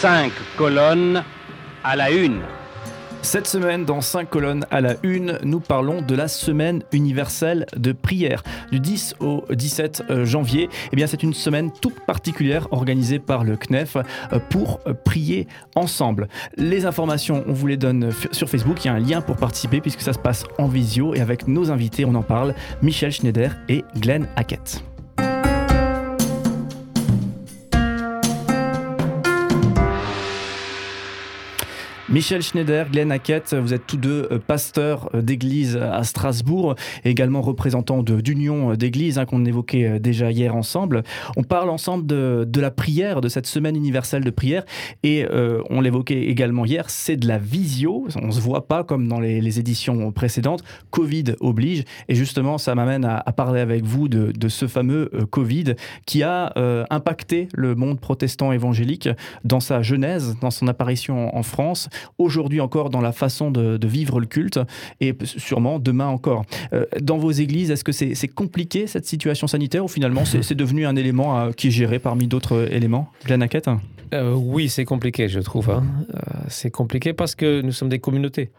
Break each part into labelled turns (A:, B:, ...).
A: cinq colonnes à la une.
B: Cette semaine, dans 5 colonnes à la une, nous parlons de la semaine universelle de prière. Du 10 au 17 euh, janvier, eh c'est une semaine toute particulière organisée par le CNEF euh, pour euh, prier ensemble. Les informations, on vous les donne sur Facebook. Il y a un lien pour participer puisque ça se passe en visio. Et avec nos invités, on en parle, Michel Schneider et Glenn Hackett. Michel Schneider, Glenn Hackett, vous êtes tous deux euh, pasteurs euh, d'église à Strasbourg, également représentants d'union d'église hein, qu'on évoquait euh, déjà hier ensemble. On parle ensemble de, la prière, de cette semaine universelle de prière, et on l'évoquait également hier, c'est de la visio, on ne se voit pas comme dans les, éditions précédentes, Covid oblige, et justement ça m'amène à, parler avec vous de ce fameux Covid qui a impacté le monde protestant évangélique dans sa genèse, dans son apparition en France, aujourd'hui encore dans la façon de, vivre le culte et sûrement demain encore. Euh, dans vos églises, est-ce que c'est compliqué cette situation sanitaire ou finalement c'est devenu un élément euh, qui est géré parmi d'autres éléments? Glenn Hackett?
C: Euh, Oui, c'est compliqué, je trouve. Hein. c'est compliqué parce que nous sommes des communautés.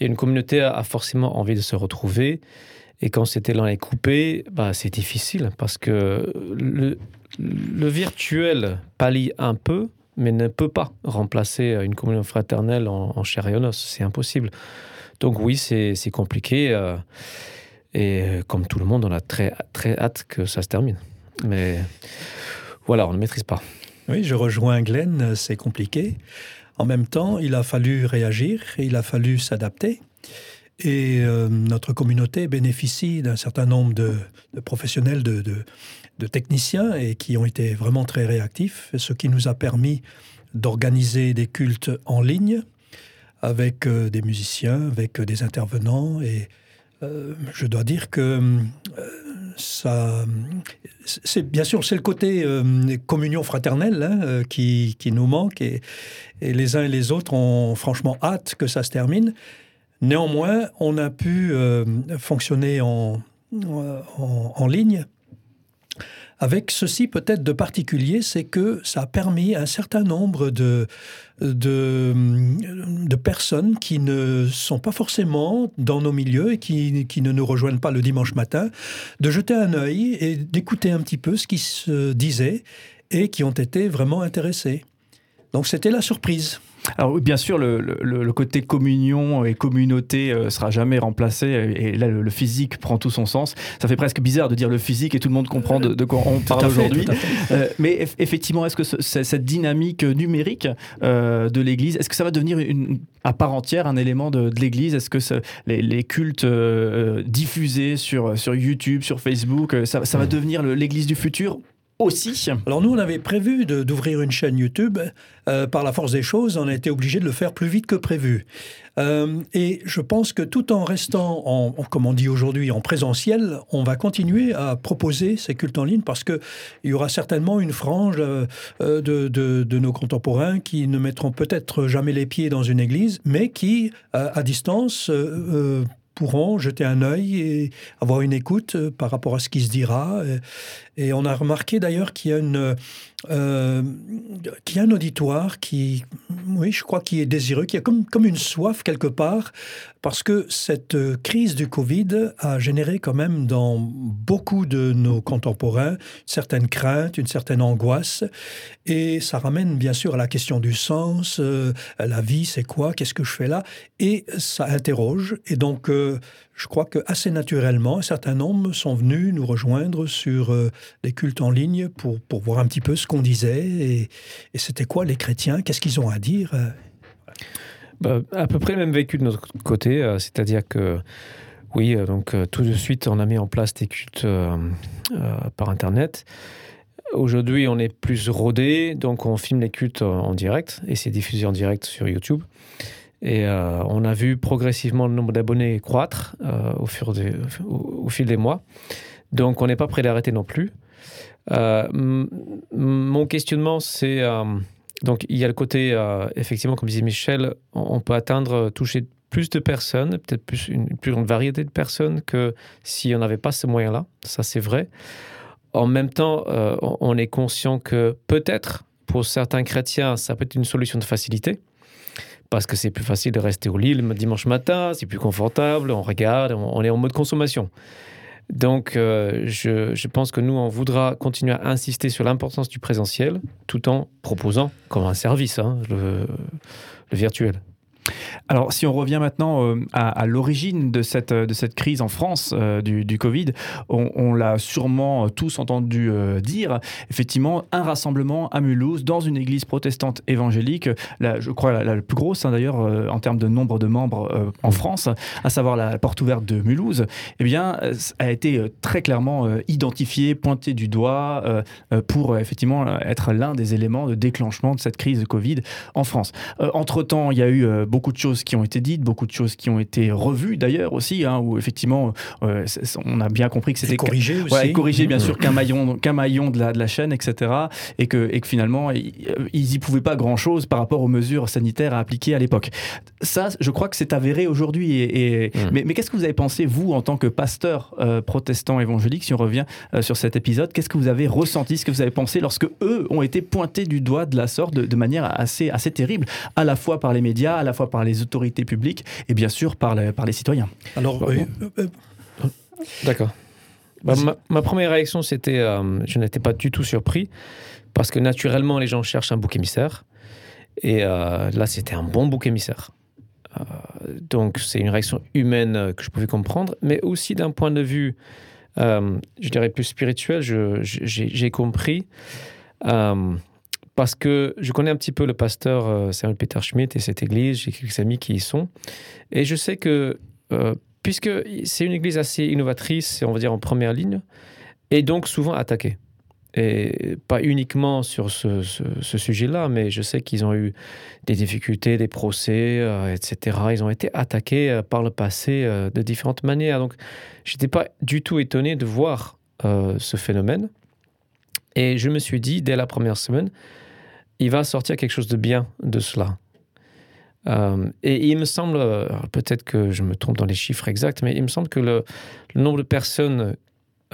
C: Et une communauté a forcément envie de se retrouver. Et quand c'était l'un est coupé, bah, c'est difficile parce que le, le virtuel pallie un peu, mais ne peut pas remplacer une communion fraternelle en, chair et en os. C'est impossible. Donc oui, c'est compliqué. Euh, et euh, comme tout le monde, on a très, très hâte que ça se termine. Mais voilà, on ne maîtrise pas.
D: Oui, je rejoins Glenn, c'est compliqué. En même temps, il a fallu réagir, il a fallu s'adapter. Et euh, notre communauté bénéficie d'un certain nombre de, professionnels de, techniciens et qui ont été vraiment très réactifs, ce qui nous a permis d'organiser des cultes en ligne avec euh, des musiciens, avec euh, des intervenants. Et je dois dire que ça, bien sûr c'est le côté communion fraternelle hein, qui, nous manque et, les uns et les autres ont franchement hâte que ça se termine. Néanmoins, on a pu fonctionner en, en, en ligne avec ceci peut-être de particulier, c'est que ça a permis à un certain nombre de, de, de, personnes qui ne sont pas forcément dans nos milieux et qui, qui, ne nous rejoignent pas le dimanche matin, de jeter un œil et d'écouter un petit peu ce qui se disait et qui ont été vraiment intéressés. Donc c'était la surprise.
B: Alors bien sûr, le, côté communion et communauté euh, sera jamais remplacé, et, là le, physique prend tout son sens. Ça fait presque bizarre de dire le physique et tout le monde comprend de, quoi on parle aujourd'hui. Euh, mais effectivement, est-ce que cette dynamique numérique euh, de l'Église, est-ce que ça va devenir une, à part entière un élément de, l'Église? Est-ce que les, cultes diffusés sur, sur YouTube, sur Facebook, ça, ça va devenir l'Église du futur? Aussi.
D: Alors nous, on avait prévu d'ouvrir une chaîne YouTube. Euh, par la force des choses, on a été obligé de le faire plus vite que prévu. Euh, et je pense que tout en restant, en, comme on dit aujourd'hui, en présentiel, on va continuer à proposer ces cultes en ligne parce qu'il y aura certainement une frange euh, de, de, nos contemporains qui ne mettront peut-être jamais les pieds dans une église, mais qui, à distance, pourront jeter un œil et avoir une écoute euh, par rapport à ce qui se dira. Et on a remarqué d'ailleurs qu'il y a une euh, qu'il y a un auditoire qui, oui, je crois, qui est désireux, qui a comme, une soif quelque part, parce que cette crise du Covid a généré quand même dans beaucoup de nos contemporains une certaine crainte, une certaine angoisse, et ça ramène bien sûr à la question du sens, euh, la vie, c'est quoi, qu'est-ce que je fais là, et ça interroge, et donc euh, je crois que assez naturellement, un certain nombre sont venus nous rejoindre sur euh, cultes en ligne pour, pour voir un petit peu ce qu'on disait et, c'était quoi les chrétiens, qu'est-ce qu'ils ont à dire. Euh?
C: Bah, à peu près le même vécu de notre côté, euh, c'est-à-dire que oui, donc tout de suite on a mis en place des cultes par Internet. Aujourd'hui, on est plus rodé, donc on filme les cultes en direct et c'est diffusé en direct sur YouTube. Et euh, on a vu progressivement le nombre d'abonnés croître euh, au, fil des mois. Donc on n'est pas prêt d'arrêter non plus. Euh, mon questionnement, c'est... donc il y a le côté, effectivement, comme disait Michel, on, peut atteindre, toucher plus de personnes, peut-être plus une plus grande variété de personnes que si on n'avait pas ce moyen-là. Ça, c'est vrai. En même temps, on est conscient que peut-être pour certains chrétiens, ça peut être une solution de facilité parce que c'est plus facile de rester au lit le dimanche matin, c'est plus confortable, on regarde, on est en mode consommation. Donc, euh, je, pense que nous, on voudra continuer à insister sur l'importance du présentiel tout en proposant comme un service hein, le virtuel.
B: Alors, si on revient maintenant euh, à, l'origine de cette, de cette crise en France euh, du, Covid, on, l'a sûrement tous entendu euh, dire. Effectivement, un rassemblement à Mulhouse dans une église protestante évangélique, la, je crois la, plus grosse hein, d'ailleurs en termes de nombre de membres en France, à savoir la porte ouverte de Mulhouse, eh bien, a été très clairement identifié, pointé du doigt pour effectivement être l'un des éléments de déclenchement de cette crise Covid en France. Entre-temps, il y a eu beaucoup de choses qui ont été dites, beaucoup de choses qui ont été revues d'ailleurs aussi, hein, où effectivement euh, on a bien compris que c'était
D: corrigé aussi.
B: corrigé bien sûr qu'un maillon, qu'un maillon de la, de la chaîne, etc. Et que, et que finalement ils y pouvaient pas grand chose par rapport aux mesures sanitaires à appliquer à l'époque. Ça, je crois que c'est avéré aujourd'hui. Et, mmh. Mais, mais qu'est-ce que vous avez pensé vous en tant que pasteur euh, protestant évangélique, si on revient euh, sur cet épisode, qu'est-ce que vous avez ressenti, ce que vous avez pensé lorsque eux ont été pointés du doigt de la sorte, de, de manière assez, assez terrible, à la fois par les médias, à la fois par les autorités publiques et bien sûr par, par les citoyens.
D: Alors,
C: euh, euh, D'accord. Bah, ma, première réaction, c'était, euh, je n'étais pas du tout surpris, parce que naturellement, les gens cherchent un bouc émissaire. Et là, c'était un bon bouc émissaire. donc, c'est une réaction humaine que je pouvais comprendre, mais aussi d'un point de vue, je dirais, plus spirituel, j'ai compris parce que je connais un petit peu le pasteur euh, Samuel Peter Schmidt et cette église, j'ai quelques amis qui y sont, et je sais que, euh, puisque c'est une église assez innovatrice, on va dire en première ligne, et donc souvent attaquée. Et pas uniquement sur ce, sujet-là, mais je sais qu'ils ont eu des difficultés, des procès, euh, etc. Ils ont été attaqués par le passé de différentes manières. Donc, je n'étais pas du tout étonné de voir ce phénomène. Et je me suis dit, dès la première semaine, il va sortir quelque chose de bien de cela. Euh, et il me semble, peut-être que je me trompe dans les chiffres exacts, mais il me semble que le, nombre de personnes,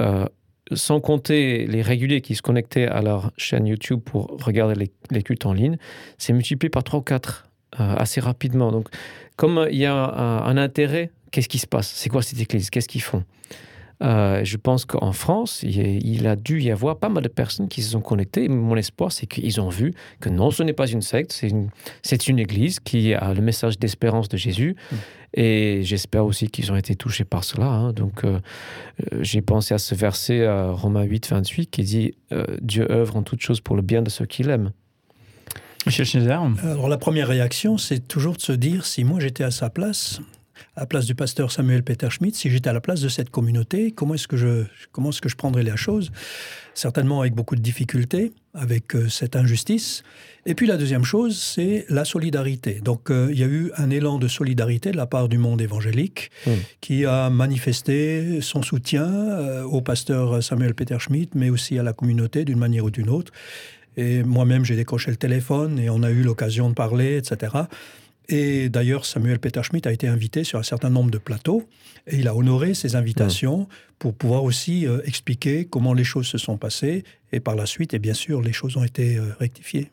C: euh, sans compter les réguliers qui se connectaient à leur chaîne YouTube pour regarder les, cultes en ligne, s'est multiplié par 3 ou 4 euh, assez rapidement. Donc, comme il y a un intérêt, qu'est-ce qui se passe? C'est quoi cette église? Qu'est-ce qu'ils font? Euh, je pense qu'en France, il, a dû y avoir pas mal de personnes qui se sont connectées. Mon espoir, c'est qu'ils ont vu que non, ce n'est pas une secte, c'est une, une, église qui a le message d'espérance de Jésus. Mm. Et j'espère aussi qu'ils ont été touchés par cela. Hein. Donc, euh, euh, j'ai pensé à ce verset, à Romains 8, 28, qui dit Dieu œuvre en toutes choses pour le bien de ceux qui l'aiment.
B: Michel Schneider
D: Alors, la première réaction, c'est toujours de se dire si moi j'étais à sa place, à la place du pasteur Samuel Peter Schmidt, si j'étais à la place de cette communauté, comment est-ce que je, comment est-ce que je prendrais la chose Certainement avec beaucoup de difficultés, avec euh, cette injustice. Et puis la deuxième chose, c'est la solidarité. Donc euh, il y a eu un élan de solidarité de la part du monde évangélique mmh. qui a manifesté son soutien euh, au pasteur Samuel Peter Schmidt, mais aussi à la communauté d'une manière ou d'une autre. Et moi-même, j'ai décroché le téléphone et on a eu l'occasion de parler, etc. Et d'ailleurs, Samuel Peter Schmidt a été invité sur un certain nombre de plateaux et il a honoré ses invitations pour pouvoir aussi euh, expliquer comment les choses se sont passées. Et par la suite, et bien sûr, les choses ont été euh, rectifiées.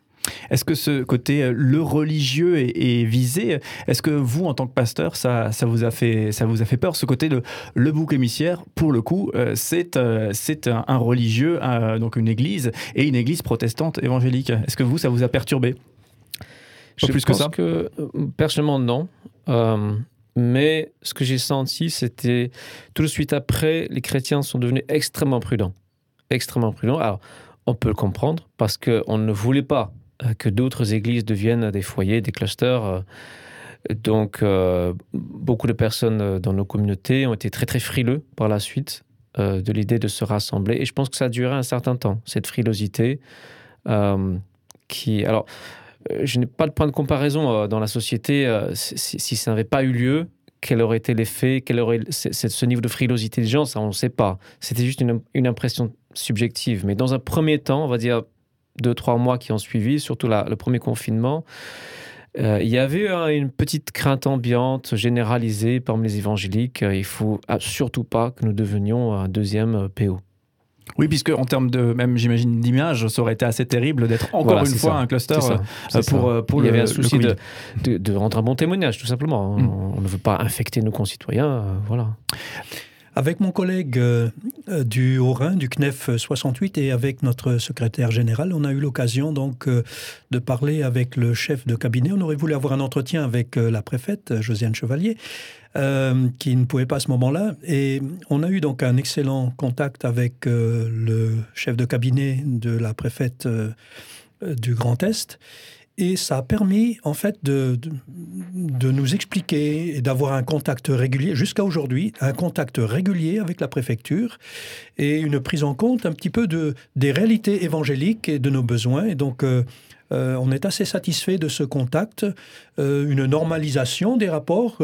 B: Est-ce que ce côté euh, le religieux est, visé? Est-ce que vous, en tant que pasteur, ça, ça, vous a fait, ça vous a fait peur Ce côté de le bouc émissaire, pour le coup, c'est c'est un, religieux, donc une église, et une église protestante évangélique? Est-ce que vous, ça vous a perturbé?
C: Je plus pense que, personnellement, non. Euh, mais ce que j'ai senti, c'était tout de suite après, les chrétiens sont devenus extrêmement prudents. Extrêmement prudents. Alors, on peut le comprendre parce qu'on ne voulait pas euh, que d'autres églises deviennent des foyers, des clusters. Euh. Donc, beaucoup de personnes dans nos communautés ont été très, très frileux par la suite de l'idée de se rassembler. Et je pense que ça a duré un certain temps, cette frilosité qui... Alors, euh, je n'ai pas de point de comparaison euh, dans la société. Euh, si, ça n'avait pas eu lieu, quel aurait été l'effet, quel aurait ce niveau de frilosité des gens, ça on ne sait pas. C'était juste une, impression subjective. Mais dans un premier temps, on va dire deux, trois mois qui ont suivi, surtout le premier confinement, il y avait une petite crainte ambiante généralisée parmi les évangéliques. il faut surtout pas que nous devenions un deuxième PO.
B: Oui, puisque en termes de, même j'imagine d'image, ça aurait été assez terrible d'être encore une fois un cluster pour, pour,
C: Il y avait un souci de, de, rendre un bon témoignage, tout simplement. Mm. On, ne veut pas infecter nos concitoyens, voilà.
D: Avec mon collègue euh, euh, du Haut-Rhin, du CNEF 68, et avec notre secrétaire général, on a eu l'occasion donc euh, de parler avec le chef de cabinet. On aurait voulu avoir un entretien avec la préfète, Josiane Chevalier, qui ne pouvait pas à ce moment-là. Et on a eu donc un excellent contact avec le chef de cabinet de la préfète du Grand Est. Et ça a permis, en fait, de, de, nous expliquer et d'avoir un contact régulier, jusqu'à aujourd'hui, un contact régulier avec la préfecture et une prise en compte un petit peu de, des réalités évangéliques et de nos besoins. Et donc, euh, euh, on est assez satisfait de ce contact, euh, une normalisation des rapports,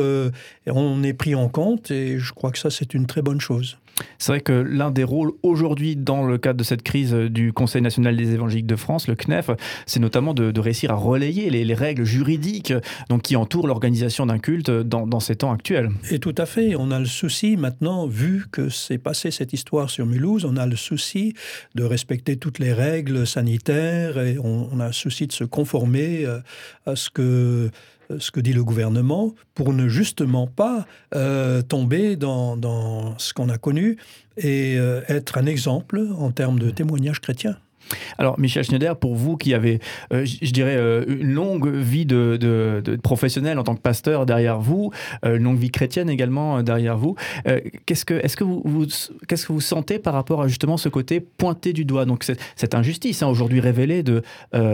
D: on est pris en compte et je crois que ça, c'est une très bonne chose.
B: C'est vrai que l'un des rôles aujourd'hui, dans le cadre de cette crise du Conseil national des évangéliques de France, le CNEF, c'est notamment de, réussir à relayer les, règles juridiques donc, qui entourent l'organisation d'un culte dans, ces temps actuels.
D: Et tout à fait. On a le souci maintenant, vu que c'est passé cette histoire sur Mulhouse, on a le souci de respecter toutes les règles sanitaires et on, a le souci de se conformer euh, à ce que ce que dit le gouvernement pour ne justement pas euh, tomber dans, ce qu'on a connu et euh, être un exemple en termes de témoignage chrétien.
B: Alors, Michel Schneider, pour vous qui avez, euh, je dirais, euh, une longue vie de, professionnel en tant que pasteur derrière vous, euh, une longue vie chrétienne également derrière vous, qu'est-ce que, est-ce que vous, qu'est-ce que vous sentez par rapport à justement ce côté pointé du doigt? Donc, cette, injustice hein, aujourd'hui révélée de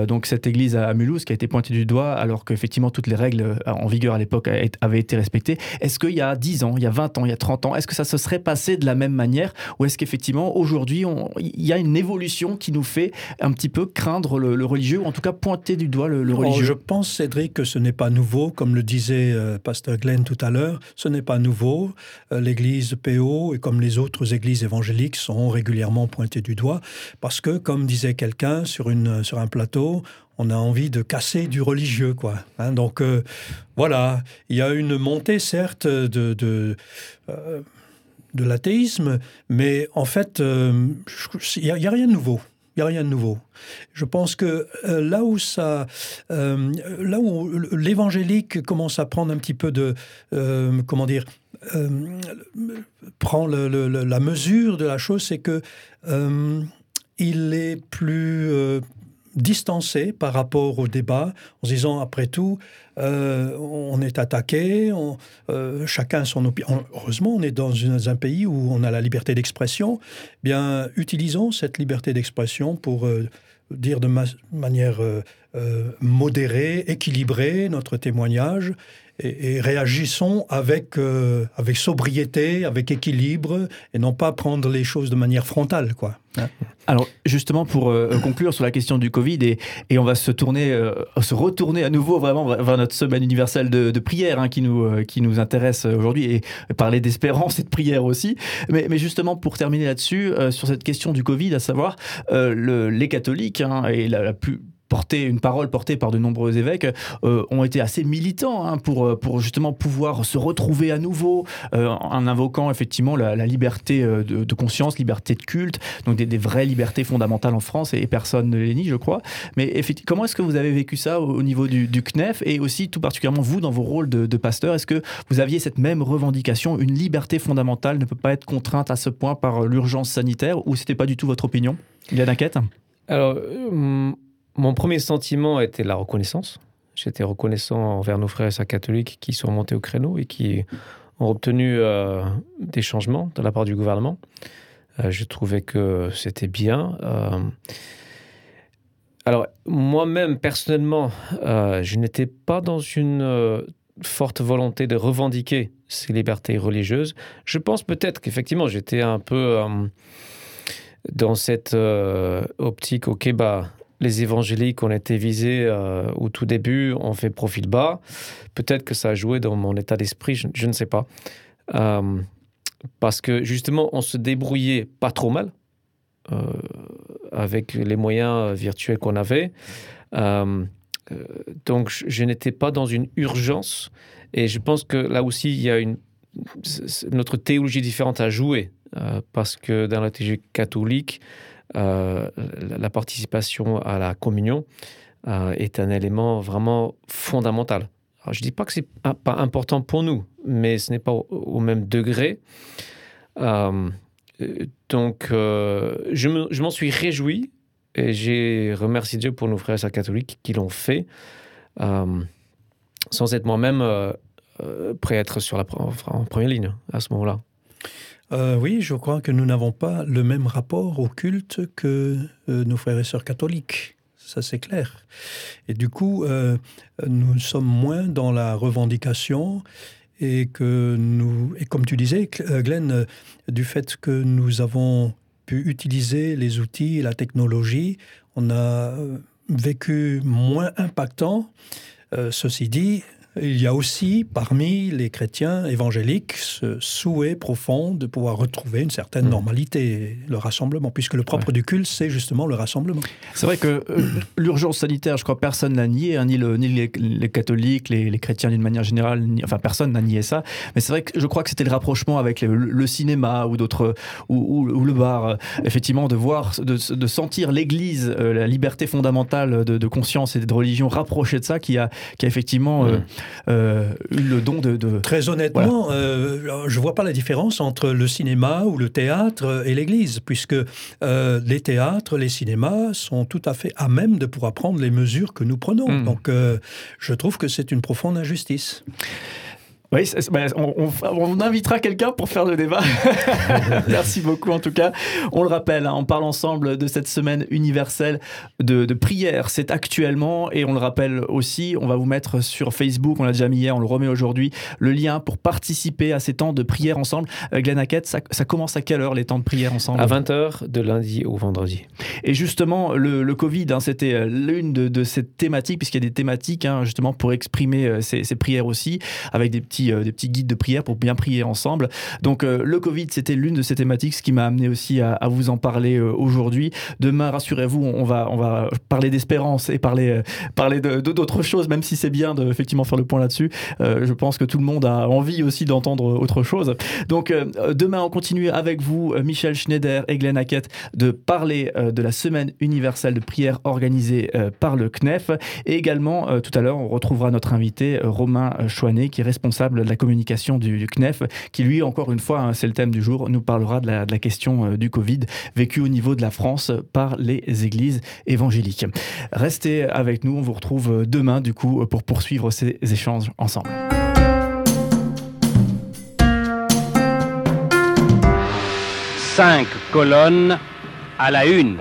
B: donc cette église à Mulhouse qui a été pointée du doigt alors qu'effectivement toutes les règles en vigueur à l'époque avaient été respectées. Est-ce qu'il y a 10 ans, il y a 20 ans, il y a 30 ans, est-ce que ça se serait passé de la même manière? Ou est-ce qu'effectivement aujourd'hui il y a une évolution qui nous fait un petit peu craindre le, religieux, ou en tout cas pointer du doigt le, oh, religieux
D: Je pense, Cédric, que ce n'est pas nouveau, comme le disait euh, Pasteur Glenn tout à l'heure, ce n'est pas nouveau. Euh, L'église PO, et comme les autres églises évangéliques, sont régulièrement pointées du doigt, parce que, comme disait quelqu'un sur, une, sur un plateau, on a envie de casser du religieux, quoi. Hein. donc euh, voilà, il y a une montée, certes, de, de de l'athéisme, mais en fait, il n'y a, rien de nouveau. N'y a rien de nouveau. Je pense que euh, là où ça, euh, là où l'évangélique commence à prendre un petit peu de, euh, comment dire, prend la mesure de la chose, c'est que il est plus distancé par rapport au débat, en se disant après tout, euh, on est attaqué, euh, chacun son opinion. Heureusement, on est dans un pays où on a la liberté d'expression. Bien, utilisons cette liberté d'expression pour euh, dire de manière modérée, équilibrée notre témoignage et, réagissons avec, euh, avec sobriété, avec équilibre, et non pas prendre les choses de manière frontale. Quoi.
B: Alors justement pour euh, conclure sur la question du Covid et, et on va se tourner, euh, se retourner à nouveau vraiment vers notre semaine universelle de, prière hein, qui nous qui nous intéresse aujourd'hui et parler d'espérance et de prière aussi. Mais, mais justement pour terminer là-dessus sur cette question du Covid, à savoir le, les catholiques hein, et la plus porté, une parole portée par de nombreux évêques, euh, ont été assez militants hein, pour, euh, pour justement pouvoir se retrouver à nouveau euh, en invoquant effectivement la, liberté de, conscience, liberté de culte, donc des, vraies libertés fondamentales en France et, personne ne les nie, je crois. Mais comment est-ce que vous avez vécu ça au, niveau du, CNEF et aussi tout particulièrement vous dans vos rôles de, pasteur Est-ce que vous aviez cette même revendication Une liberté fondamentale ne peut pas être contrainte à ce point par l'urgence sanitaire ou c'était pas du tout votre opinion? Il y a d'inquiète
C: Alors, mon premier sentiment était la reconnaissance. J'étais reconnaissant envers nos frères et sœurs catholiques qui sont montés au créneau et qui ont obtenu euh, des changements de la part du gouvernement. Euh, je trouvais que c'était bien. Euh, alors, moi-même, personnellement, je n'étais pas dans une forte volonté de revendiquer ces libertés religieuses. Je pense peut-être qu'effectivement, j'étais un peu dans cette optique, ok, bah, les évangéliques ont été visés euh, au tout début ont fait profil bas. Peut-être que ça a joué dans mon état d'esprit, je, ne sais pas. Euh, parce que justement, on se débrouillait pas trop mal euh, avec les moyens virtuels qu'on avait. donc, je, n'étais pas dans une urgence. Et je pense que là aussi, il y a une notre théologie différente à jouer parce que dans la théologie catholique, la participation à la communion est un élément vraiment fondamental. Je ne dis pas que ce n'est pas important pour nous, mais ce n'est pas au, même degré. donc, je m'en suis réjoui et j'ai remercié Dieu pour nos frères et sœurs catholiques qui l'ont fait, euh, sans être moi-même euh, euh, prêt à être sur la, en première ligne à ce moment-là.
D: Oui, je crois que nous n'avons pas le même rapport au culte que nos frères et sœurs catholiques. Ça, c'est clair. Et du coup, nous sommes moins dans la revendication et que nous, et comme tu disais, Glenn, du fait que nous avons utiliser les outils et la technologie. On a euh, vécu moins impactant. Euh, ceci dit, il y a aussi parmi les chrétiens évangéliques ce souhait profond de pouvoir retrouver une certaine hmm. normalité, le rassemblement, puisque le propre du culte, c'est justement le rassemblement.
B: C'est vrai que euh, l'urgence sanitaire, je crois, personne n'a nié, hein, ni, le, ni les, catholiques, les, chrétiens d'une manière générale, enfin personne n'a nié ça. Mais c'est vrai que je crois que c'était le rapprochement avec le, cinéma ou d'autres, ou, le bar, effectivement, de voir, de, sentir l'Église, euh, la liberté fondamentale de, conscience et de religion rapprochée de ça, qui a, qui a effectivement euh, euh, le don de...
D: Très honnêtement, euh, je ne vois pas la différence entre le cinéma ou le théâtre et l'Église, puisque euh, les théâtres, les cinémas sont tout à fait à même de pouvoir prendre les mesures que nous prenons. Hmm. Donc je trouve que c'est une profonde injustice.
B: Oui, bah, on, invitera quelqu'un pour faire le débat. Merci beaucoup en tout cas. On le rappelle, hein, on parle ensemble de cette semaine universelle de, prière. C'est actuellement, et on le rappelle aussi, on va vous mettre sur Facebook, on l'a déjà mis hier, on le remet aujourd'hui, le lien pour participer à ces temps de prière ensemble. Euh, Glenn Hackett, ça, commence à quelle heure les temps de prière ensemble?
C: À 20h de lundi au vendredi.
B: Et justement, le, Covid, hein, c'était euh, l'une de, ces thématiques, puisqu'il y a des thématiques hein, justement pour exprimer euh, ces, ces prières aussi, avec des petits euh, des petits guides de prière pour bien prier ensemble. Donc euh, le Covid, c'était l'une de ces thématiques, ce qui m'a amené aussi à, vous en parler euh, aujourd'hui. Demain, rassurez-vous, on va, on va parler d'espérance et parler, parler d'autres choses, même si c'est bien de effectivement faire le point là-dessus. je pense que tout le monde a envie aussi d'entendre autre chose. Donc demain, on continue avec vous, Michel Schneider et Glenn Hackett, de parler de la semaine universelle de prière organisée par le CNEF. Et également, tout à l'heure, on retrouvera notre invité, Romain Chouanet, qui est responsable de la communication du, CNEF, qui lui, encore une fois, hein, c'est le thème du jour, nous parlera de la, question euh, du Covid vécu au niveau de la France par les églises évangéliques. Restez avec nous, on vous retrouve demain du coup pour poursuivre ces échanges ensemble.
A: Cinq colonnes à la une.